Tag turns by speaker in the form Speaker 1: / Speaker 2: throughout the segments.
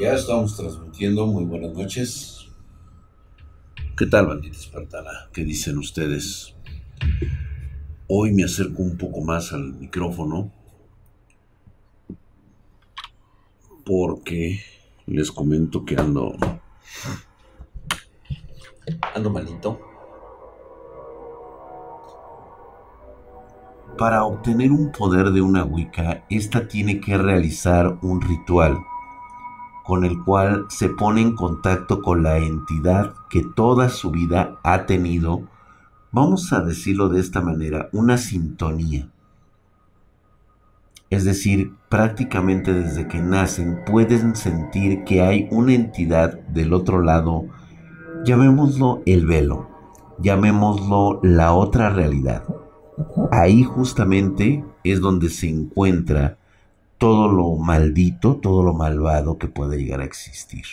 Speaker 1: Ya estamos transmitiendo, muy buenas noches. ¿Qué tal, bandita espartana? ¿Qué dicen ustedes? Hoy me acerco un poco más al micrófono porque les comento que ando ando malito. Para obtener un poder de una Wicca, esta tiene que realizar un ritual con el cual se pone en contacto con la entidad que toda su vida ha tenido, vamos a decirlo de esta manera, una sintonía. Es decir, prácticamente desde que nacen pueden sentir que hay una entidad del otro lado, llamémoslo el velo, llamémoslo la otra realidad. Ahí justamente es donde se encuentra todo lo maldito, todo lo malvado que puede llegar a existir.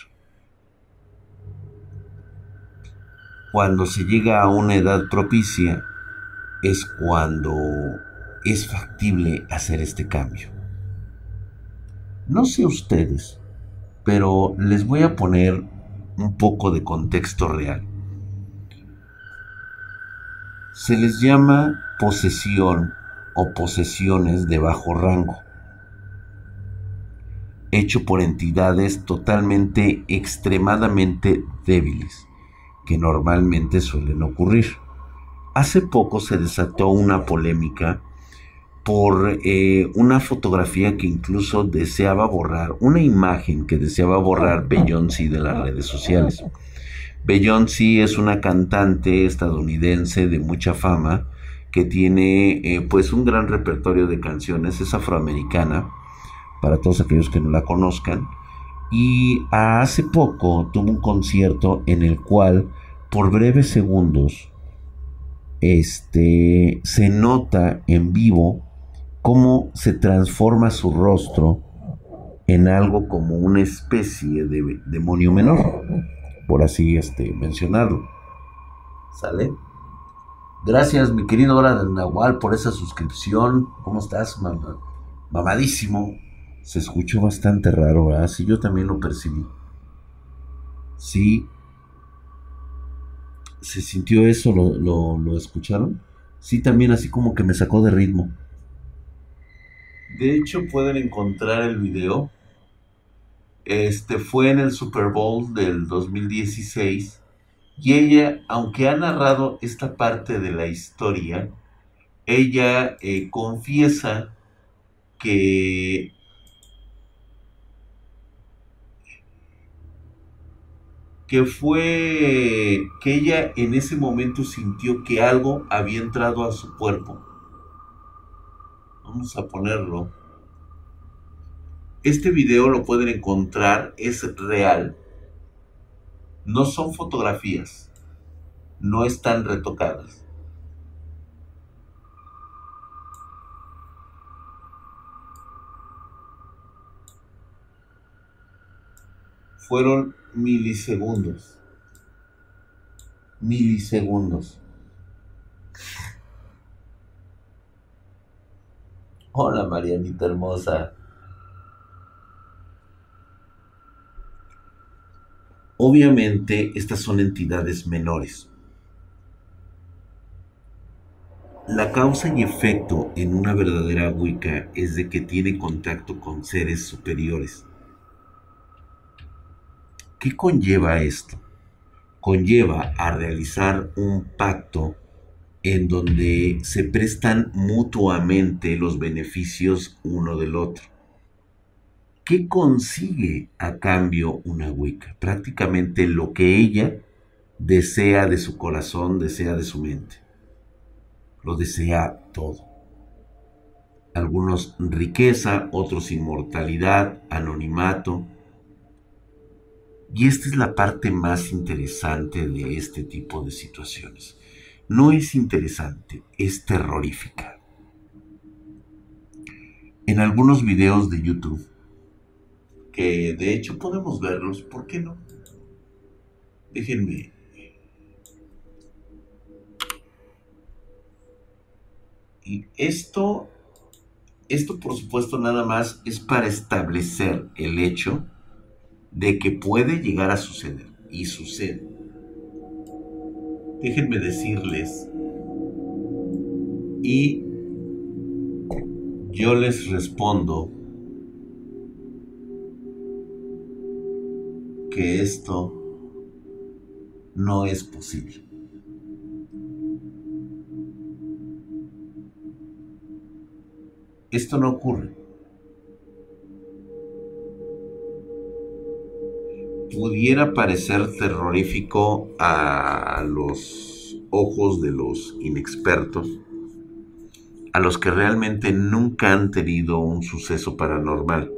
Speaker 1: Cuando se llega a una edad propicia es cuando es factible hacer este cambio. No sé ustedes, pero les voy a poner un poco de contexto real. Se les llama posesión o posesiones de bajo rango hecho por entidades totalmente extremadamente débiles, que normalmente suelen ocurrir. Hace poco se desató una polémica por eh, una fotografía que incluso deseaba borrar, una imagen que deseaba borrar Beyoncé de las redes sociales. Beyoncé es una cantante estadounidense de mucha fama que tiene eh, pues un gran repertorio de canciones, es afroamericana para todos aquellos que no la conozcan. Y hace poco tuvo un concierto en el cual por breves segundos este, se nota en vivo cómo se transforma su rostro en algo como una especie de demonio menor, por así este, mencionarlo. ¿Sale? Gracias, mi querido Hora del Nahual, por esa suscripción. ¿Cómo estás? Mamadísimo. Se escuchó bastante raro, ¿verdad? Yo también lo percibí. Sí. ¿Se sintió eso? ¿Lo, lo escucharon? Sí, también así como que me sacó de ritmo. De hecho, pueden encontrar el video. Este fue en el Super Bowl del 2016. Y ella, aunque ha narrado esta parte de la historia, ella eh, confiesa que que fue que ella en ese momento sintió que algo había entrado a su cuerpo. Vamos a ponerlo. Este video lo pueden encontrar, es real. No son fotografías, no están retocadas. Fueron milisegundos. Milisegundos. Hola Marianita hermosa. Obviamente estas son entidades menores. La causa y efecto en una verdadera Wicca es de que tiene contacto con seres superiores. ¿Qué conlleva esto? Conlleva a realizar un pacto en donde se prestan mutuamente los beneficios uno del otro. ¿Qué consigue a cambio una Wicca? Prácticamente lo que ella desea de su corazón, desea de su mente. Lo desea todo. Algunos riqueza, otros inmortalidad, anonimato, y esta es la parte más interesante de este tipo de situaciones. No es interesante, es terrorífica. En algunos videos de YouTube, que de hecho podemos verlos, ¿por qué no? Déjenme. Y esto, esto por supuesto nada más es para establecer el hecho de que puede llegar a suceder y sucede. Déjenme decirles y yo les respondo que esto no es posible. Esto no ocurre. Pudiera parecer terrorífico a los ojos de los inexpertos, a los que realmente nunca han tenido un suceso paranormal.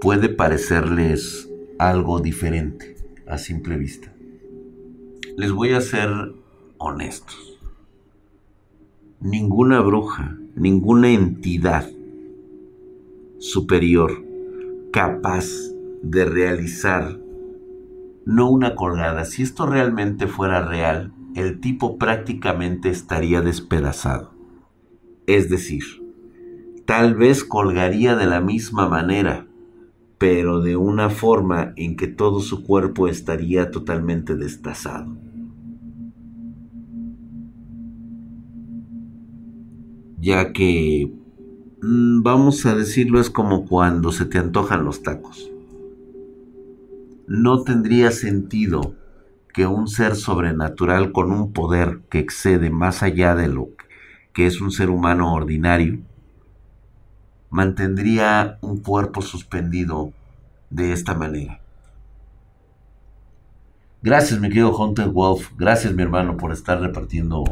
Speaker 1: Puede parecerles algo diferente a simple vista. Les voy a ser honestos. Ninguna bruja, ninguna entidad superior capaz de realizar no una colgada. Si esto realmente fuera real, el tipo prácticamente estaría despedazado. Es decir, tal vez colgaría de la misma manera, pero de una forma en que todo su cuerpo estaría totalmente destazado. Ya que, mm, vamos a decirlo, es como cuando se te antojan los tacos. No tendría sentido que un ser sobrenatural con un poder que excede más allá de lo que es un ser humano ordinario, mantendría un cuerpo suspendido de esta manera. Gracias, mi querido Hunter Wolf. Gracias, mi hermano, por estar repartiendo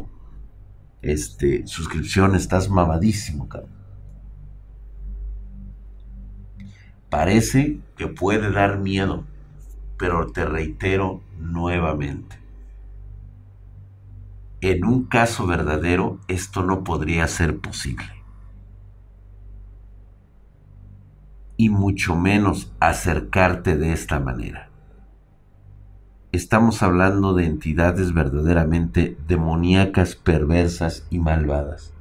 Speaker 1: este, suscripciones. Estás mamadísimo, cabrón. Parece que puede dar miedo, pero te reitero nuevamente en un caso verdadero esto no podría ser posible. Y mucho menos acercarte de esta manera. Estamos hablando de entidades verdaderamente demoníacas, perversas y malvadas,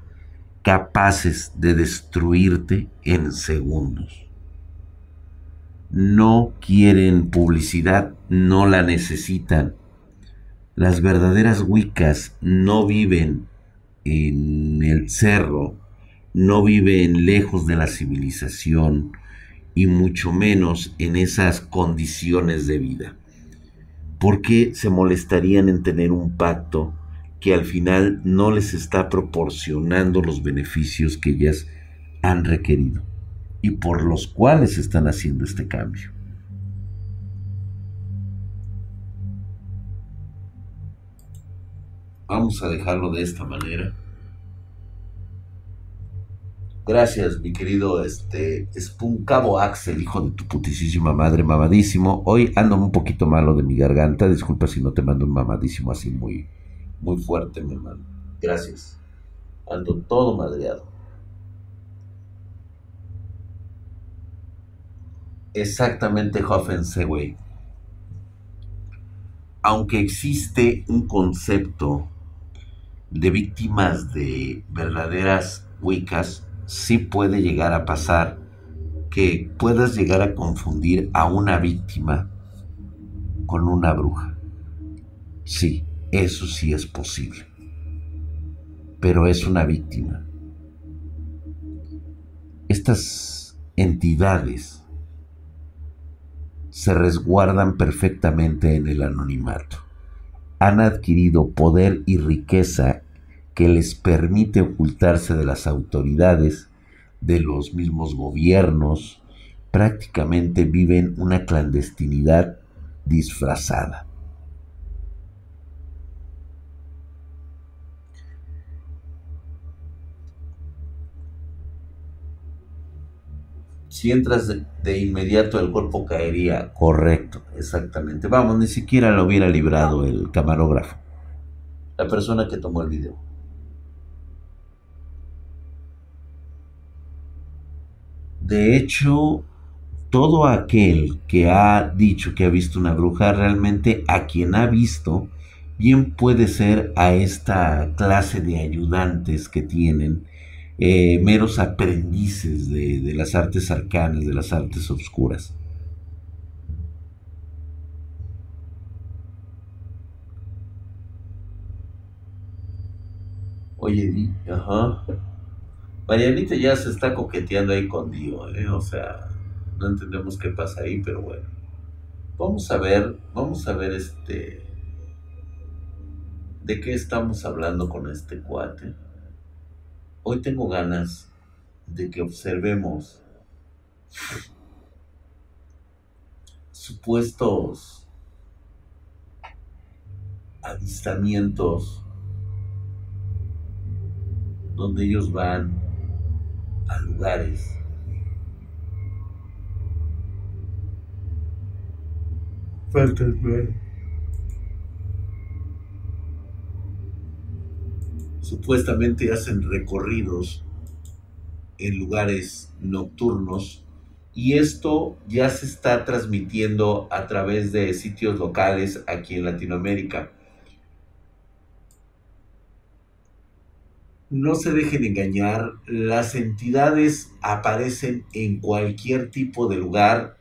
Speaker 1: capaces de destruirte en segundos. No quieren publicidad, no la necesitan, las verdaderas Wiccas no viven en el cerro, no viven lejos de la civilización y mucho menos en esas condiciones de vida. ¿Por qué se molestarían en tener un pacto que al final no les está proporcionando los beneficios que ellas han requerido y por los cuales están haciendo este cambio? Vamos a dejarlo de esta manera. Gracias, mi querido este, Axel, hijo de tu putísima madre, mamadísimo. Hoy ando un poquito malo de mi garganta. Disculpa si no te mando un mamadísimo así muy, muy fuerte, mi hermano. Gracias. Ando todo madreado. Exactamente, güey. Aunque existe un concepto de víctimas de verdaderas Wiccas, sí puede llegar a pasar que puedas llegar a confundir a una víctima con una bruja. Sí, eso sí es posible. Pero es una víctima. Estas entidades se resguardan perfectamente en el anonimato han adquirido poder y riqueza que les permite ocultarse de las autoridades, de los mismos gobiernos, prácticamente viven una clandestinidad disfrazada. Si entras de, inmediato el cuerpo caería. Correcto, exactamente. Vamos, ni siquiera lo hubiera librado el camarógrafo. La persona que tomó el video. De hecho, todo aquel que ha dicho que ha visto una bruja, realmente a quien ha visto, bien puede ser a esta clase de ayudantes que tienen eh, meros aprendices de, las artes arcanas, de las artes obscuras. Oye, Di, ajá. Marianita ya se está coqueteando ahí con Dio, ¿eh? O sea, no entendemos qué pasa ahí, pero bueno. Vamos a ver, vamos a ver este... ¿De qué estamos hablando con este cuate? Hoy tengo ganas de que observemos supuestos avistamientos donde ellos van a lugares Supuestamente hacen recorridos en lugares nocturnos y esto ya se está transmitiendo a través de sitios locales aquí en Latinoamérica. No se dejen engañar, las entidades aparecen en cualquier tipo de lugar,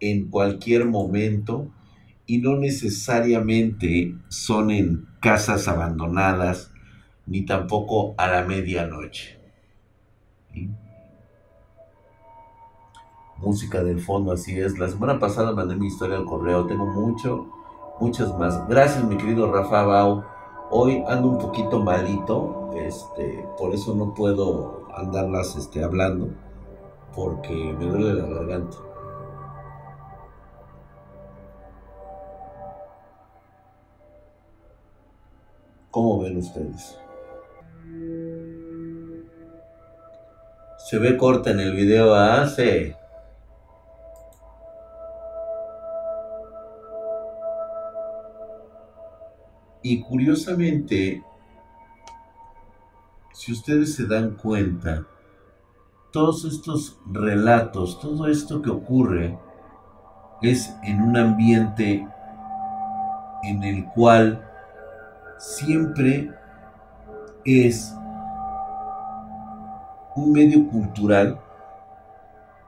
Speaker 1: en cualquier momento, y no necesariamente son en casas abandonadas, ni tampoco a la medianoche. Música del fondo, así es. La semana pasada mandé mi historia al correo, tengo mucho, muchas más. Gracias, mi querido Rafa Bau. Hoy ando un poquito malito, este, por eso no puedo andarlas este, hablando, porque me duele la garganta. ¿Cómo ven ustedes? Se ve corta en el video, hace. ¿ah? Y curiosamente, si ustedes se dan cuenta, todos estos relatos, todo esto que ocurre, es en un ambiente en el cual siempre es un medio cultural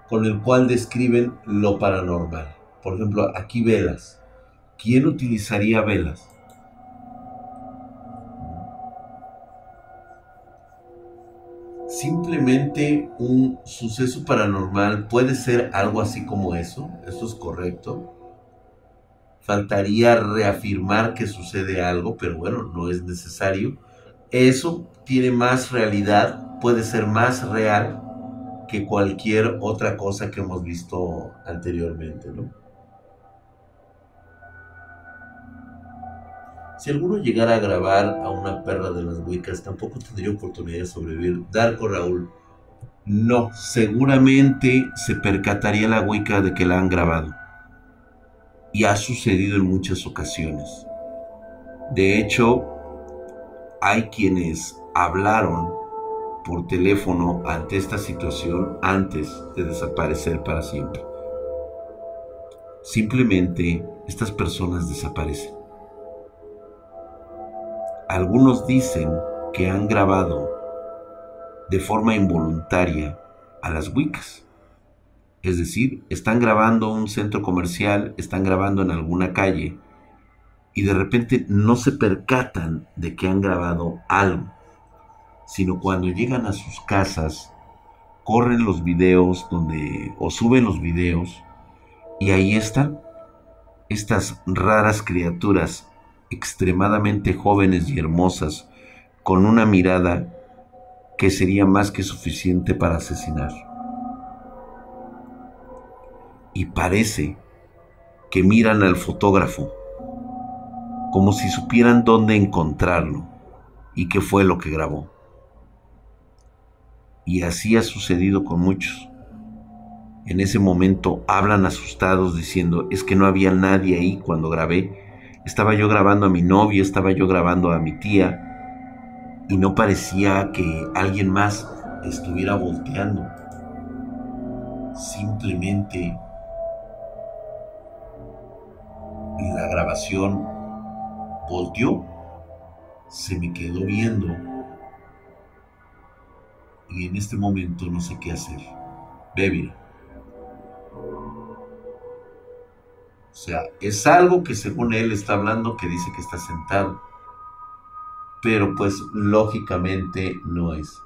Speaker 1: con el cual describen lo paranormal. Por ejemplo, aquí velas. ¿Quién utilizaría velas? Simplemente un suceso paranormal puede ser algo así como eso. ¿Eso es correcto? faltaría reafirmar que sucede algo, pero bueno, no es necesario. Eso tiene más realidad, puede ser más real que cualquier otra cosa que hemos visto anteriormente, ¿no? Si alguno llegara a grabar a una perra de las Wiccas, tampoco tendría oportunidad de sobrevivir. Darko Raúl, no, seguramente se percataría la Wicca de que la han grabado y ha sucedido en muchas ocasiones. De hecho, hay quienes hablaron por teléfono ante esta situación antes de desaparecer para siempre. Simplemente estas personas desaparecen. Algunos dicen que han grabado de forma involuntaria a las Wiccas es decir, están grabando un centro comercial, están grabando en alguna calle y de repente no se percatan de que han grabado algo, sino cuando llegan a sus casas, corren los videos donde o suben los videos y ahí están estas raras criaturas extremadamente jóvenes y hermosas con una mirada que sería más que suficiente para asesinar y parece que miran al fotógrafo como si supieran dónde encontrarlo y qué fue lo que grabó. Y así ha sucedido con muchos. En ese momento hablan asustados diciendo, es que no había nadie ahí cuando grabé. Estaba yo grabando a mi novio, estaba yo grabando a mi tía y no parecía que alguien más estuviera volteando. Simplemente la grabación volteó, se me quedó viendo y en este momento no sé qué hacer. Ve, O sea, es algo que según él está hablando que dice que está sentado. pero pues lógicamente no es.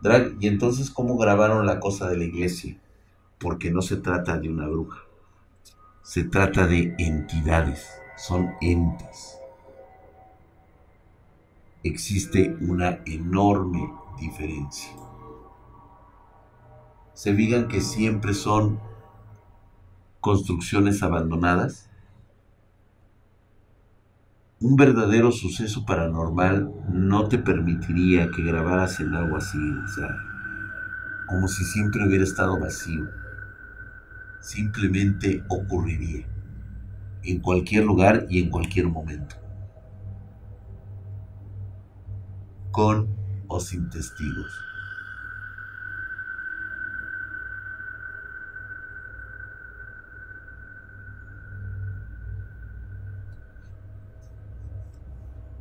Speaker 1: Drag, ¿y entonces cómo grabaron la cosa de la iglesia? Porque no se trata de una bruja, se trata de entidades, son entes. Existe una enorme diferencia. Se digan que siempre son construcciones abandonadas un verdadero suceso paranormal no te permitiría que grabaras en algo así, o sea, como si siempre hubiera estado vacío. Simplemente ocurriría, en cualquier lugar y en cualquier momento, con o sin testigos.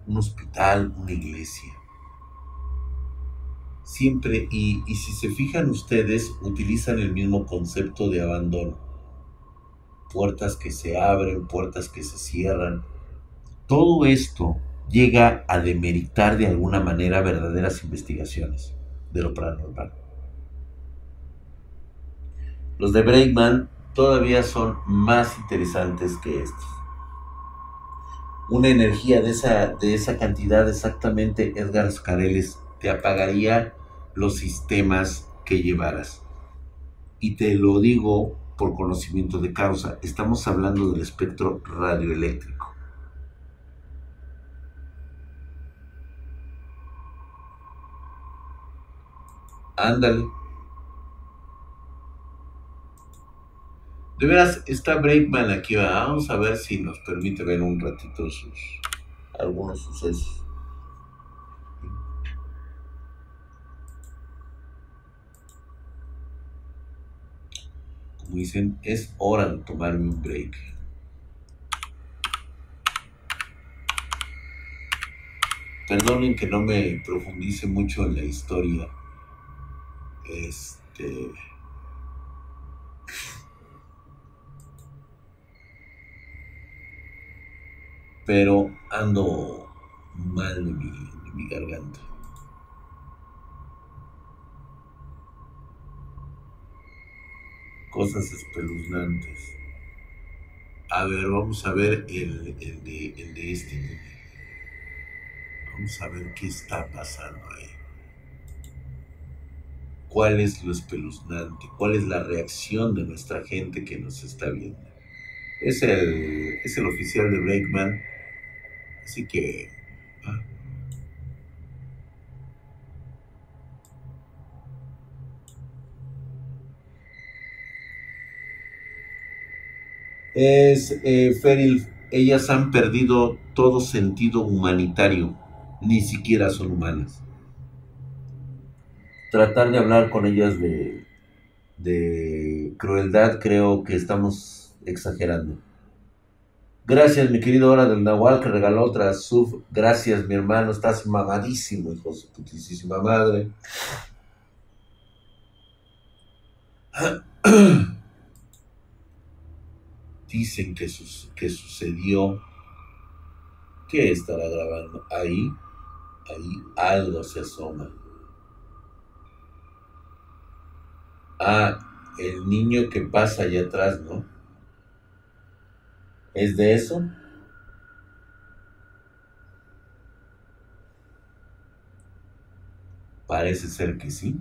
Speaker 1: un hospital, una iglesia. Siempre, y, y si se fijan ustedes, utilizan el mismo concepto de abandono. Puertas que se abren, puertas que se cierran. Todo esto llega a demeritar de alguna manera verdaderas investigaciones de lo paranormal. Los de Breakman todavía son más interesantes que estos una energía de esa, de esa cantidad exactamente, Edgar Scareles, te apagaría los sistemas que llevaras. Y te lo digo por conocimiento de causa, estamos hablando del espectro radioeléctrico. Ándale. De veras, está Breakman aquí, vamos a ver si nos permite ver un ratito sus algunos sucesos. Como dicen, es hora de tomarme un break. Perdonen que no me profundice mucho en la historia. Este pero ando mal de mi, de mi garganta. Cosas espeluznantes. A ver, vamos a ver el, el, de, el de este. Vamos a ver qué está pasando ahí. ¿Cuál es lo espeluznante? ¿Cuál es la reacción de nuestra gente que nos está viendo? Es el, es el oficial de Breakman Así que... Ah. Es eh, Feril, ellas han perdido todo sentido humanitario, ni siquiera son humanas. Tratar de hablar con ellas de, de crueldad creo que estamos exagerando. Gracias, mi querido Hora del Nahual, que regaló otra sub. Gracias, mi hermano. Estás mamadísimo, hijo de su putísima madre. Dicen que, que sucedió. ¿Qué estará grabando? Ahí, ahí algo se asoma. Ah, el niño que pasa allá atrás, ¿no? ¿Es de eso? Parece ser que sí.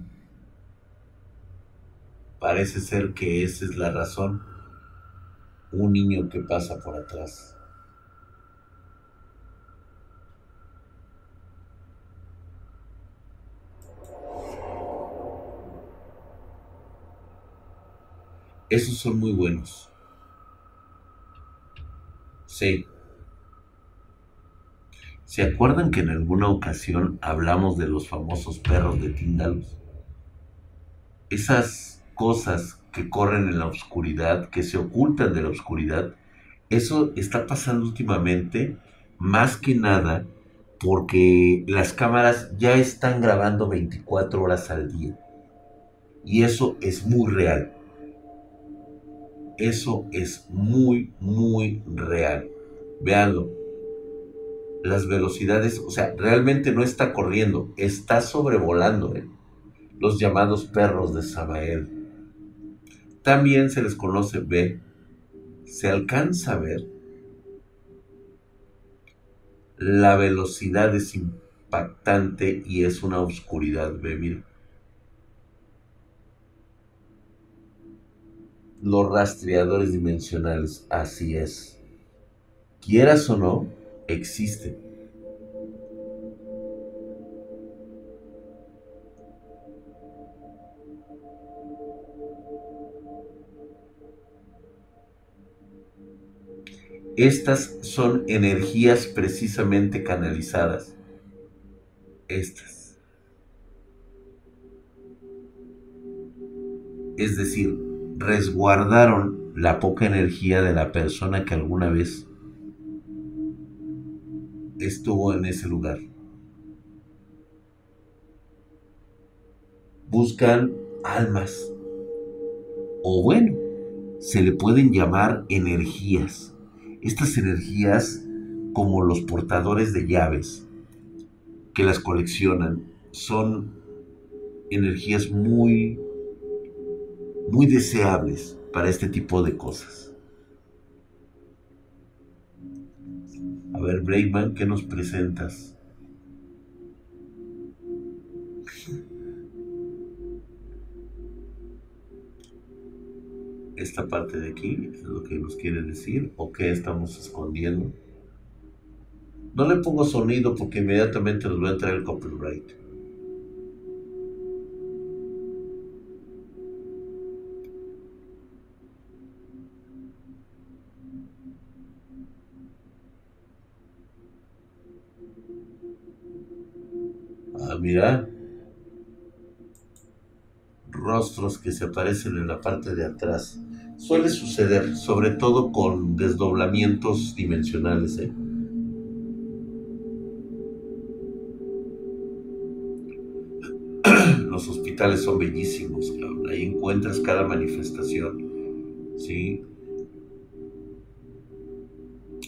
Speaker 1: Parece ser que esa es la razón. Un niño que pasa por atrás. Esos son muy buenos. Sí. ¿Se acuerdan que en alguna ocasión hablamos de los famosos perros de Tíndalos? Esas cosas que corren en la oscuridad, que se ocultan de la oscuridad, eso está pasando últimamente más que nada porque las cámaras ya están grabando 24 horas al día. Y eso es muy real. Eso es muy, muy real. Veanlo. las velocidades, o sea, realmente no está corriendo, está sobrevolando ¿eh? los llamados perros de Samael. También se les conoce B. Se alcanza a ver la velocidad es impactante y es una oscuridad, ve, mira. Los rastreadores dimensionales, así es. Quieras o no, existen. Estas son energías precisamente canalizadas. Estas. Es decir, resguardaron la poca energía de la persona que alguna vez estuvo en ese lugar. Buscan almas. O bueno, se le pueden llamar energías estas energías como los portadores de llaves que las coleccionan son energías muy muy deseables para este tipo de cosas. A ver, Brayman, ¿qué nos presentas? esta parte de aquí es lo que nos quiere decir o qué estamos escondiendo. No le pongo sonido porque inmediatamente nos va a entrar el copyright. Ah, mira. Rostros que se aparecen en la parte de atrás. Suele suceder, sobre todo con desdoblamientos dimensionales. ¿eh? Los hospitales son bellísimos, ahí encuentras cada manifestación. ¿sí?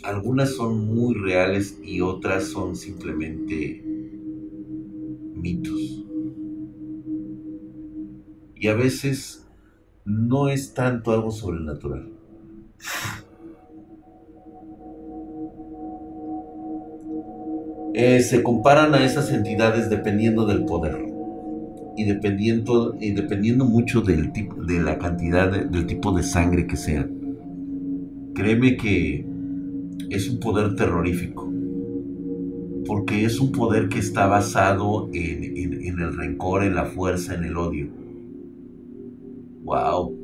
Speaker 1: Algunas son muy reales y otras son simplemente mitos. Y a veces no es tanto algo sobrenatural. Eh, se comparan a esas entidades dependiendo del poder y dependiendo, y dependiendo mucho del tipo, de la cantidad, del tipo de sangre que sea. Créeme que es un poder terrorífico, porque es un poder que está basado en el rencor, en la fuerza, en el odio Wow.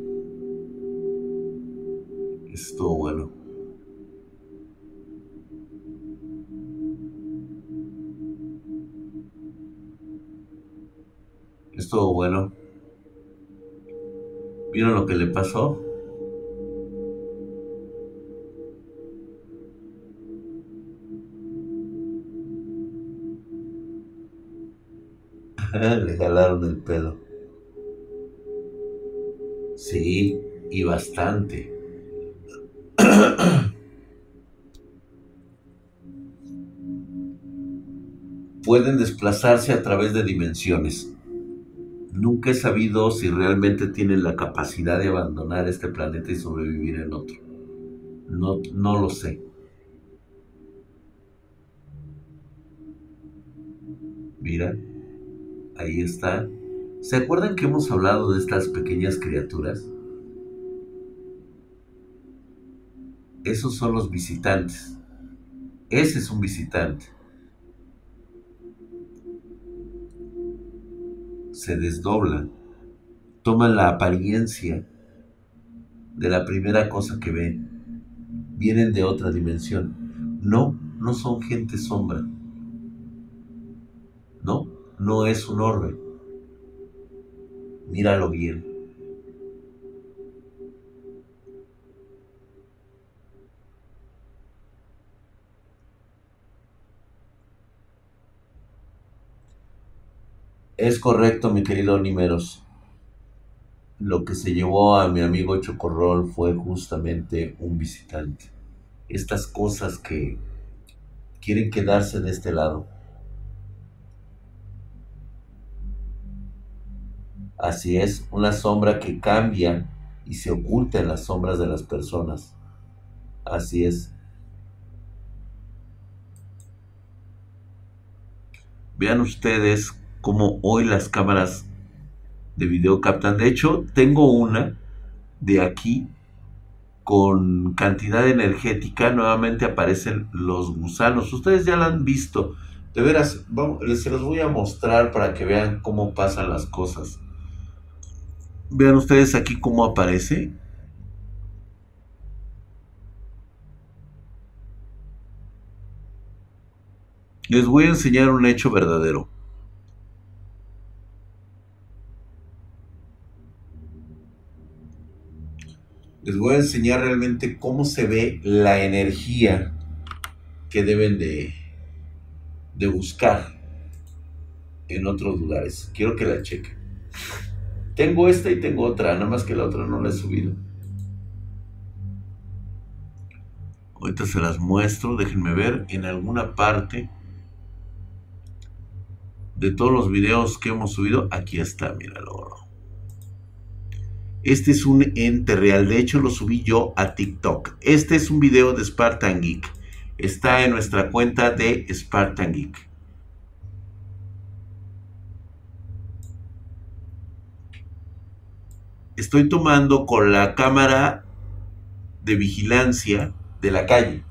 Speaker 1: Estuvo bueno. Estuvo bueno. ¿Vieron lo que le pasó? Le jalaron el pelo. Sí, y bastante. Pueden desplazarse a través de dimensiones. Nunca he sabido si realmente tienen la capacidad de abandonar este planeta y sobrevivir en otro. No, no lo sé. Mira, ahí está ¿Se acuerdan que hemos hablado de estas pequeñas criaturas? Esos son los visitantes. Ese es un visitante. Se desdoblan, toman la apariencia de la primera cosa que ven. Vienen de otra dimensión. No, no son gente sombra. No, no es un orbe míralo bien. Es correcto, mi querido Nimeros. Lo que se llevó a mi amigo Chocorrol fue justamente un visitante. Estas cosas que, quieren quedarse de este lado. Así es, una sombra que cambia y se oculta en las sombras de las personas. Así es. Vean ustedes cómo hoy las cámaras de video captan. De hecho, tengo una de aquí con cantidad energética. Nuevamente aparecen los gusanos. Ustedes ya la han visto. De veras, vamos, se los voy a mostrar para que vean cómo pasan las cosas. Vean ustedes aquí cómo aparece. Les voy a enseñar un hecho verdadero. Les voy a enseñar realmente cómo se ve la energía que deben de, de buscar en otros lugares. Quiero que la chequen. Tengo esta y tengo otra, nada más que la otra no la he subido. Ahorita se las muestro, déjenme ver en alguna parte de todos los videos que hemos subido. Aquí está, míralo. Este es un ente real, de hecho lo subí yo a TikTok. Este es un video de Spartan Geek. Está en nuestra cuenta de Spartan Geek. Estoy tomando con la cámara de vigilancia de la calle.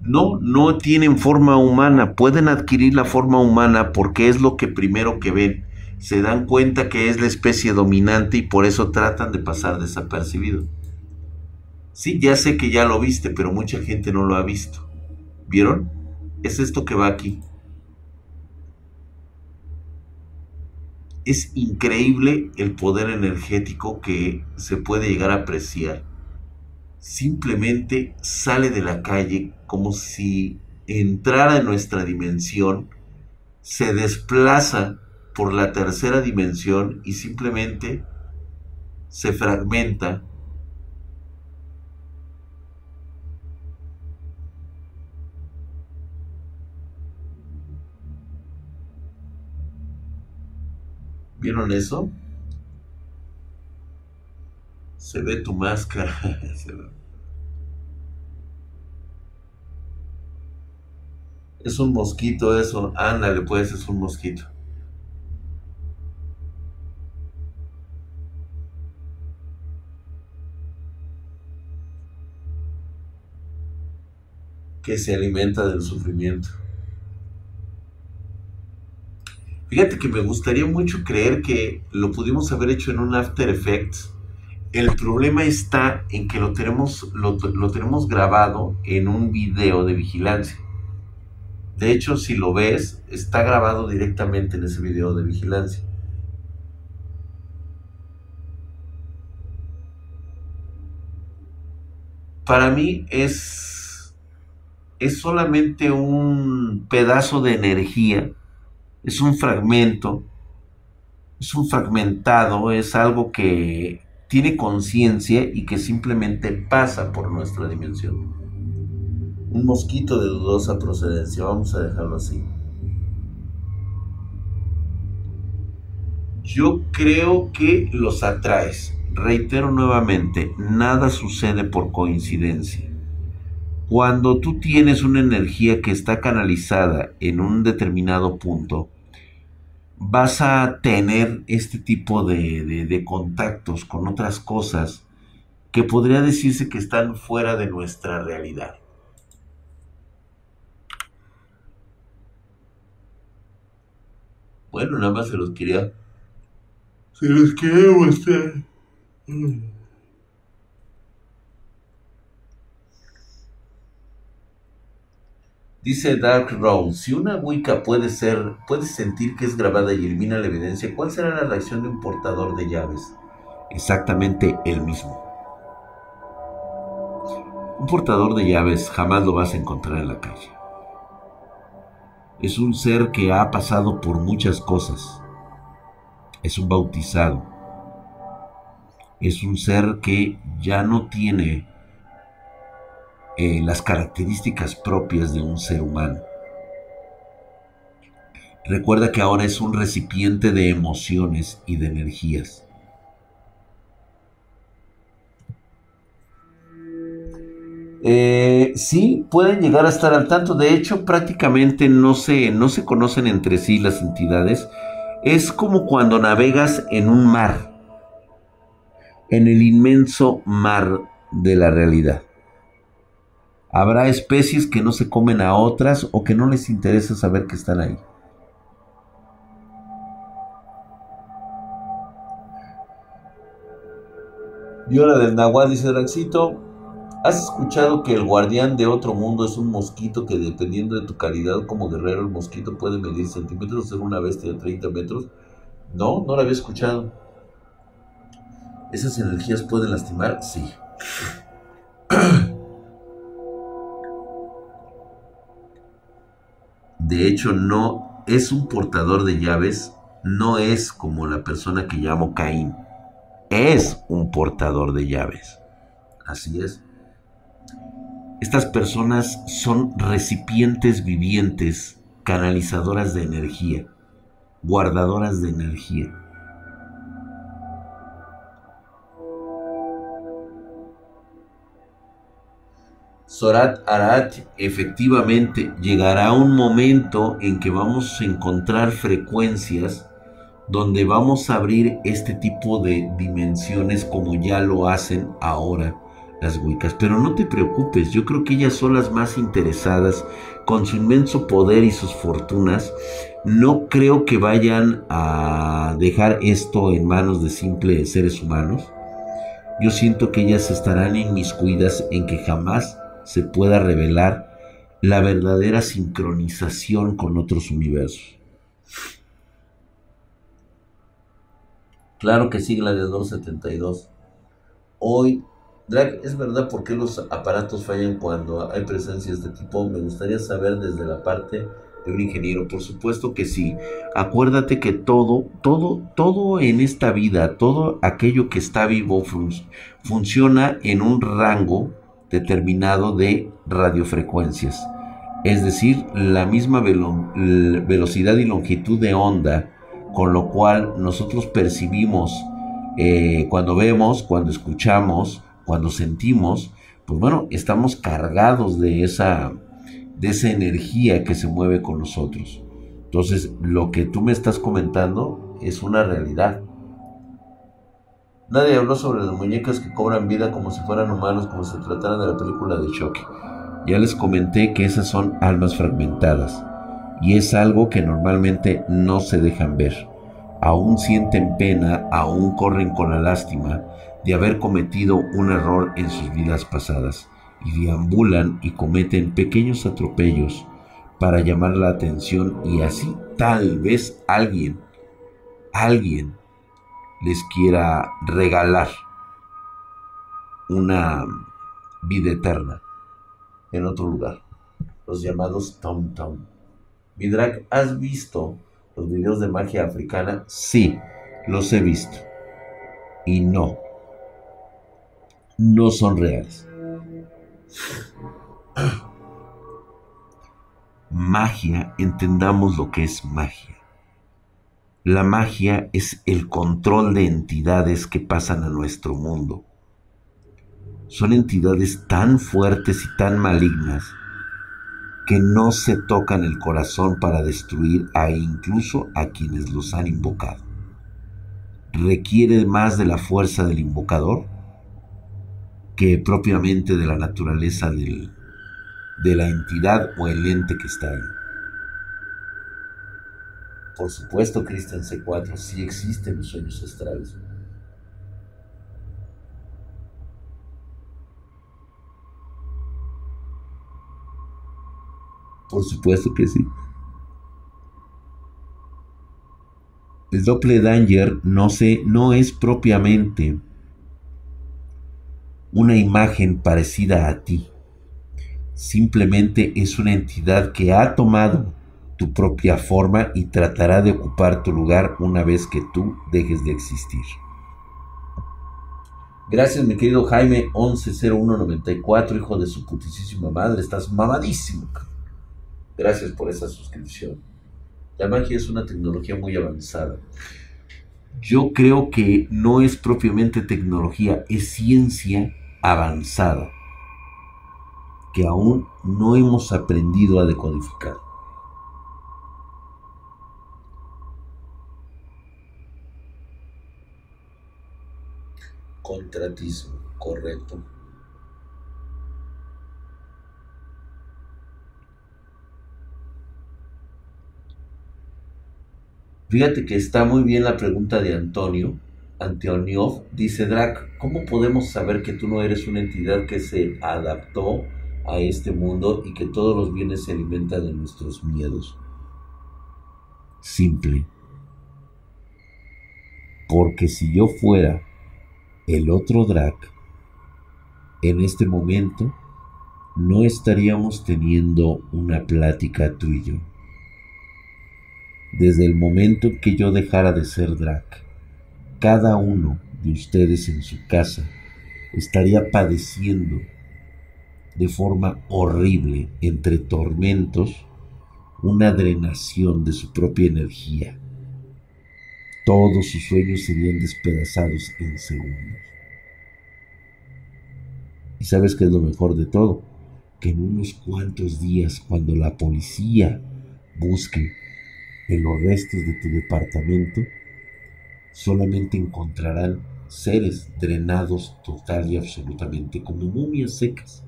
Speaker 1: No, no tienen forma humana, pueden adquirir la forma humana porque es lo que primero que ven. Se dan cuenta que es la especie dominante y por eso tratan de pasar desapercibido. Sí, ya sé que ya lo viste, pero mucha gente no lo ha visto. ¿Vieron? Es esto que va aquí. Es increíble el poder energético que se puede llegar a apreciar. Simplemente sale de la calle como si entrara en nuestra dimensión, se desplaza por la tercera dimensión y simplemente se fragmenta ¿Vieron eso? Se ve tu máscara. Es un mosquito eso. Ándale, pues es un mosquito. Que se alimenta del sufrimiento. Fíjate que me gustaría mucho creer que lo pudimos haber hecho en un After Effects el problema está en que lo tenemos, lo, tenemos grabado en un video de vigilancia. De hecho, si lo ves, está grabado directamente en ese video de vigilancia. Para mí es, es solamente un pedazo de energía, es un fragmento, es un fragmentado, es algo que tiene conciencia y que simplemente pasa por nuestra dimensión. Un mosquito de dudosa procedencia, vamos a dejarlo así. Yo creo que los atraes. Reitero nuevamente, nada sucede por coincidencia. Cuando tú tienes una energía que está canalizada en un determinado punto, vas a tener este tipo de, contactos con otras cosas que podría decirse que están fuera de nuestra realidad. Bueno, nada más se los quería. Se los quería mostrar. Dice Dark Road, si una Wicca puede ser, puede sentir que es grabada y elimina la evidencia, ¿cuál será la reacción de un portador de llaves? Exactamente el mismo. Un portador de llaves jamás lo vas a encontrar en la calle. Es un ser que ha pasado por muchas cosas. Es un bautizado. Es un ser que ya no tiene eh, las características propias de un ser humano. Recuerda que ahora es un recipiente de emociones y de energías. Eh, sí, pueden llegar a estar al tanto. De hecho, prácticamente no se, no se conocen entre sí las entidades. Es como cuando navegas en un mar, en el inmenso mar de la realidad. Habrá especies que no se comen a otras o que no les interesa saber que están ahí. Hora del Nahual, dice Draxito. ¿Has escuchado que el guardián de otro mundo es un mosquito que dependiendo de tu calidad como guerrero, el mosquito puede medir centímetros, ser una bestia de 30 metros? No, no lo había escuchado. ¿Esas energías pueden lastimar? Sí. De hecho, no es un portador de llaves, no es como la persona que llamo Caín es un portador de llaves. Así es. Estas personas son recipientes vivientes, canalizadoras de energía, guardadoras de energía. Sorat Arat, efectivamente, llegará un momento en que vamos a encontrar frecuencias donde vamos a abrir este tipo de dimensiones como ya lo hacen ahora las Wiccas. Pero no te preocupes, yo creo que ellas son las más interesadas con su inmenso poder y sus fortunas. No creo que vayan a dejar esto en manos de simples seres humanos. Yo siento que ellas estarán inmiscuidas en que jamás se pueda revelar la verdadera sincronización con otros universos. Claro que sí, Gladiador 72. Hoy, Drag, ¿es verdad por qué los aparatos fallan cuando hay presencias de tipo? Me gustaría saber desde la parte de un ingeniero. Por supuesto que sí. Acuérdate que todo, todo, todo en esta vida, todo aquello que está vivo funciona en un rango determinado de radiofrecuencias. Es decir, la misma velocidad y longitud de onda con lo cual nosotros percibimos eh, cuando vemos, cuando escuchamos, cuando sentimos, pues bueno, estamos cargados de esa, de esa energía que se mueve con nosotros. Entonces, lo que tú me estás comentando es una realidad. Nadie habló sobre las muñecas que cobran vida como si fueran humanos, como si se tratara de la película de Chucky. Ya les comenté que esas son almas fragmentadas y es algo que normalmente no se dejan ver. Aún sienten pena, aún corren con la lástima de haber cometido un error en sus vidas pasadas y deambulan y cometen pequeños atropellos para llamar la atención y así tal vez alguien, alguien les quiera regalar una vida eterna en otro lugar. Los llamados Tom Tom. Midrak, ¿has visto los videos de magia africana? Sí, los he visto. Y no, no son reales. Magia, entendamos lo que es magia. La magia es el control de entidades que pasan a nuestro mundo. Son entidades tan fuertes y tan malignas que no se tocan el corazón para destruir a incluso a quienes los han invocado. Requiere más de la fuerza del invocador que propiamente de la naturaleza de la entidad o el ente que está ahí. Por supuesto, Cristian C4, sí existen los sueños astrales. Por supuesto que sí. El doppelganger no, se, no es propiamente una imagen parecida a ti. Simplemente es una entidad que ha tomado tu propia forma y tratará de ocupar tu lugar una vez que tú dejes de existir. Gracias, mi querido Jaime 110194, hijo de su putísima madre. Estás mamadísimo. Gracias por esa suscripción. La magia es una tecnología muy avanzada. Yo creo que no es propiamente tecnología, es ciencia avanzada que aún no hemos aprendido a decodificar. Contratismo, correcto. Fíjate que está muy bien la pregunta de Antonio. Antoniov dice, Drac, ¿cómo podemos saber que tú no eres una entidad que se adaptó a este mundo y que todos los bienes se alimentan de nuestros miedos? Simple. Porque si yo fuera el otro Drac, en este momento no estaríamos teniendo una plática tú y yo. Desde el momento que yo dejara de ser Drac, cada uno de ustedes en su casa estaría padeciendo de forma horrible entre tormentos una drenación de su propia energía. Todos sus sueños serían despedazados en segundos. ¿Y sabes qué es lo mejor de todo? Que en unos cuantos días, cuando la policía busque en los restos de tu departamento, solamente encontrarán seres drenados total y absolutamente como momias secas.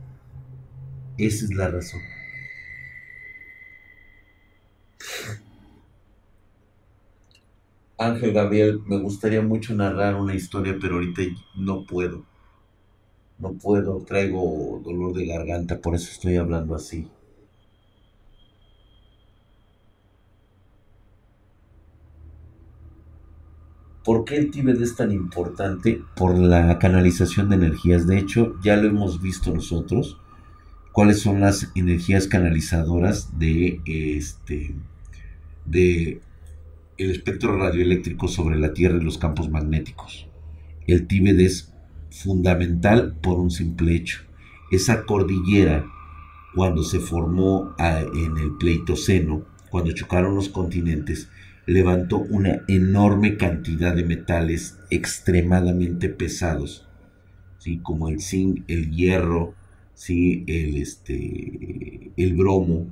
Speaker 1: Esa es la razón. Ángel Gabriel, me gustaría mucho narrar una historia, pero ahorita no puedo. No puedo, traigo dolor de garganta, por eso estoy hablando así. ¿Por qué el Tíbet es tan importante? Por la canalización de energías. De hecho, ya lo hemos visto nosotros. ¿Cuáles son las energías canalizadoras de este de el espectro radioeléctrico sobre la Tierra y los campos magnéticos? El Tíbet es fundamental por un simple hecho. Esa cordillera, cuando se formó en el Pleistoceno, cuando chocaron los continentes, levantó una enorme cantidad de metales extremadamente pesados, ¿sí? como el zinc, el hierro, ¿sí? el, este, el bromo,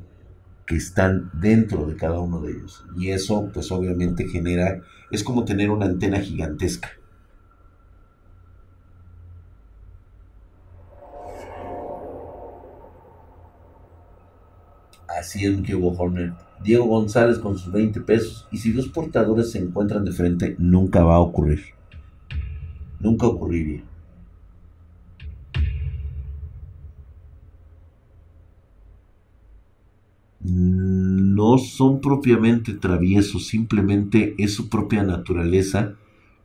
Speaker 1: que están dentro de cada uno de ellos. Y eso pues obviamente genera, es como tener una antena gigantesca. Así es, que Horner. Diego González con sus 20 pesos. Y si dos portadores se encuentran de frente, nunca va a ocurrir. Nunca ocurriría. No son propiamente traviesos, simplemente es su propia naturaleza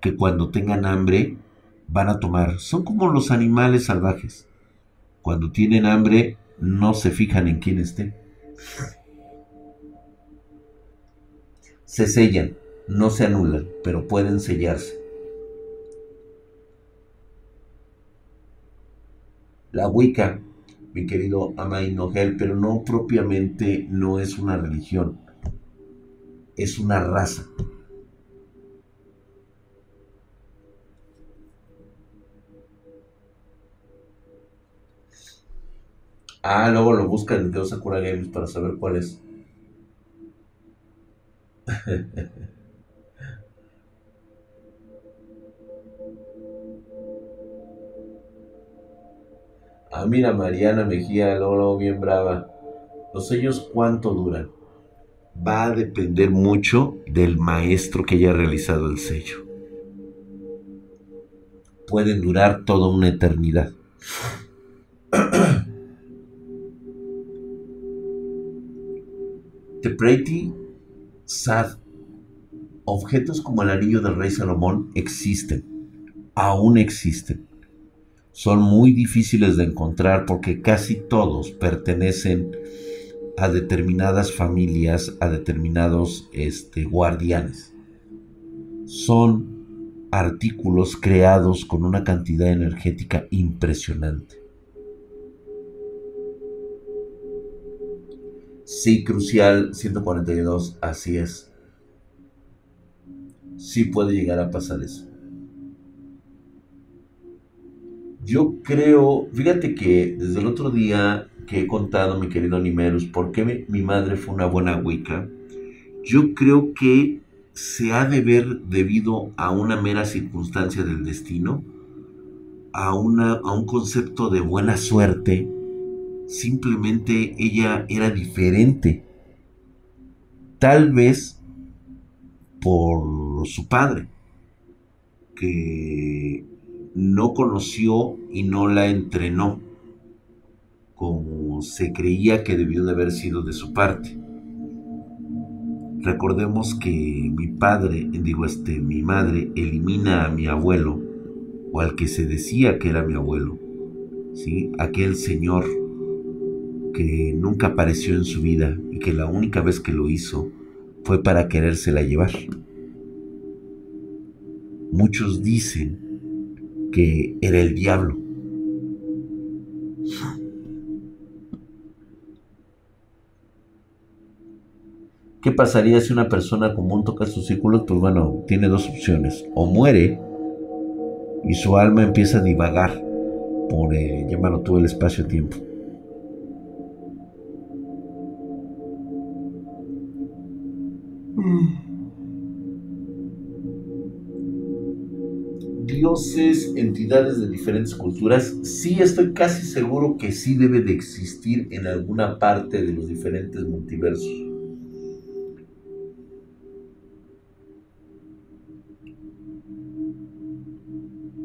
Speaker 1: que cuando tengan hambre van a tomar. Son como los animales salvajes. Cuando tienen hambre no se fijan en quién esté. Se sellan, no se anulan, pero pueden sellarse. La Wicca, mi querido Amay Nogel, pero no propiamente no es una religión, es una raza. Ah, luego lo buscan en Dios Sakura Games para saber cuál es. ah, mira, Mariana Mejía, luego, bien brava. Los sellos, ¿cuánto duran? Va a depender mucho del maestro que haya realizado el sello. Pueden durar toda una eternidad. The Pretty Sad. Objetos como el anillo del rey Salomón existen, aún existen. Son muy difíciles de encontrar porque casi todos pertenecen a determinadas familias, a determinados este, guardianes. Son artículos creados con una cantidad energética impresionante. Sí, crucial 142, así es. Sí puede llegar a pasar eso. Yo creo, fíjate que desde el otro día que he contado, mi querido Nimerus, por qué mi, madre fue una buena Wicca, yo creo que se ha de ver debido a una mera circunstancia del destino, a, una, a un concepto de buena suerte, simplemente ella era diferente. Tal vez por su padre, que no conoció y no la entrenó como se creía que debió de haber sido de su parte. Recordemos que mi padre, digo este, mi madre elimina a mi abuelo o al que se decía que era mi abuelo, ¿sí? Aquel señor que nunca apareció en su vida y que la única vez que lo hizo fue para querérsela llevar. Muchos dicen que era el diablo. ¿Qué pasaría si una persona común toca sus círculos? Pues bueno, tiene dos opciones. O muere y su alma empieza a divagar por, eh, llámalo tú, el espacio-tiempo. Dioses, entidades de diferentes culturas, sí estoy casi seguro que sí debe de existir en alguna parte de los diferentes multiversos.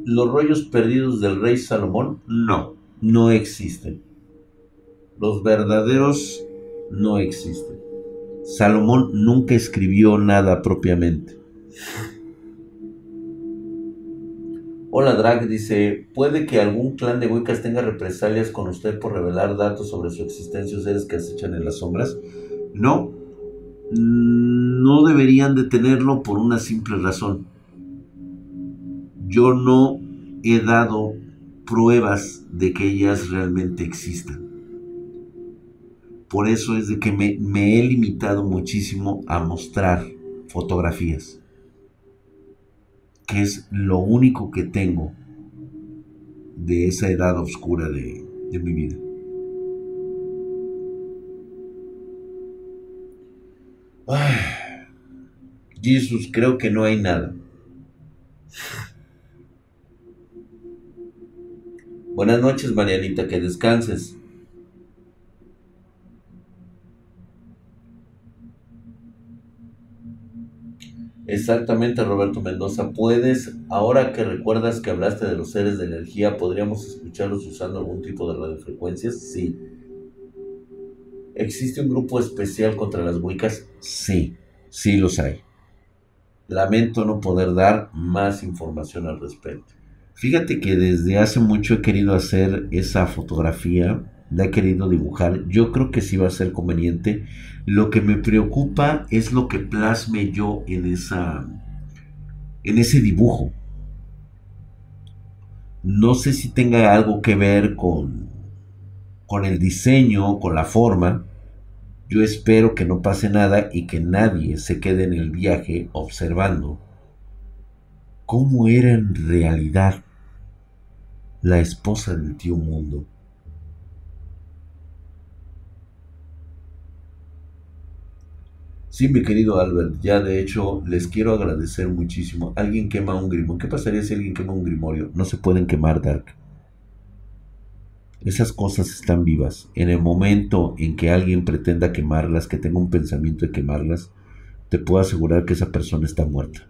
Speaker 1: Los rollos perdidos del rey Salomón, no, no existen. Los verdaderos no existen. Salomón nunca escribió nada propiamente. Hola Drag dice, ¿puede que algún clan de Wiccas tenga represalias con usted por revelar datos sobre su existencia o seres que acechan en las sombras? No, no deberían de tenerlo por una simple razón. Yo no he dado pruebas de que ellas realmente existan. Por eso es de que me, me he limitado muchísimo a mostrar fotografías que es lo único que tengo de esa edad oscura de, mi vida. Jesús, creo que no hay nada. Buenas noches, Marianita, que descanses. Exactamente, Roberto Mendoza. Puedes, ahora que recuerdas que hablaste de los seres de energía, ¿podríamos escucharlos usando algún tipo de radiofrecuencias? Sí. ¿Existe un grupo especial contra las Wiccas? Sí, sí los hay. Lamento no poder dar más información al respecto. Fíjate que desde hace mucho he querido hacer esa fotografía la he querido dibujar. Yo creo que sí va a ser conveniente. Lo que me preocupa es lo que plasme yo en esa en ese dibujo. No sé si tenga algo que ver con con el diseño, con la forma. Yo espero que no pase nada y que nadie se quede en el viaje observando cómo era en realidad la esposa del tío mundo. Sí, mi querido Albert, ya de hecho les quiero agradecer muchísimo. Alguien quema un grimorio. ¿Qué pasaría si alguien quema un grimorio? No se pueden quemar, Dark. Esas cosas están vivas. En el momento en que alguien pretenda quemarlas, que tenga un pensamiento de quemarlas, te puedo asegurar que esa persona está muerta.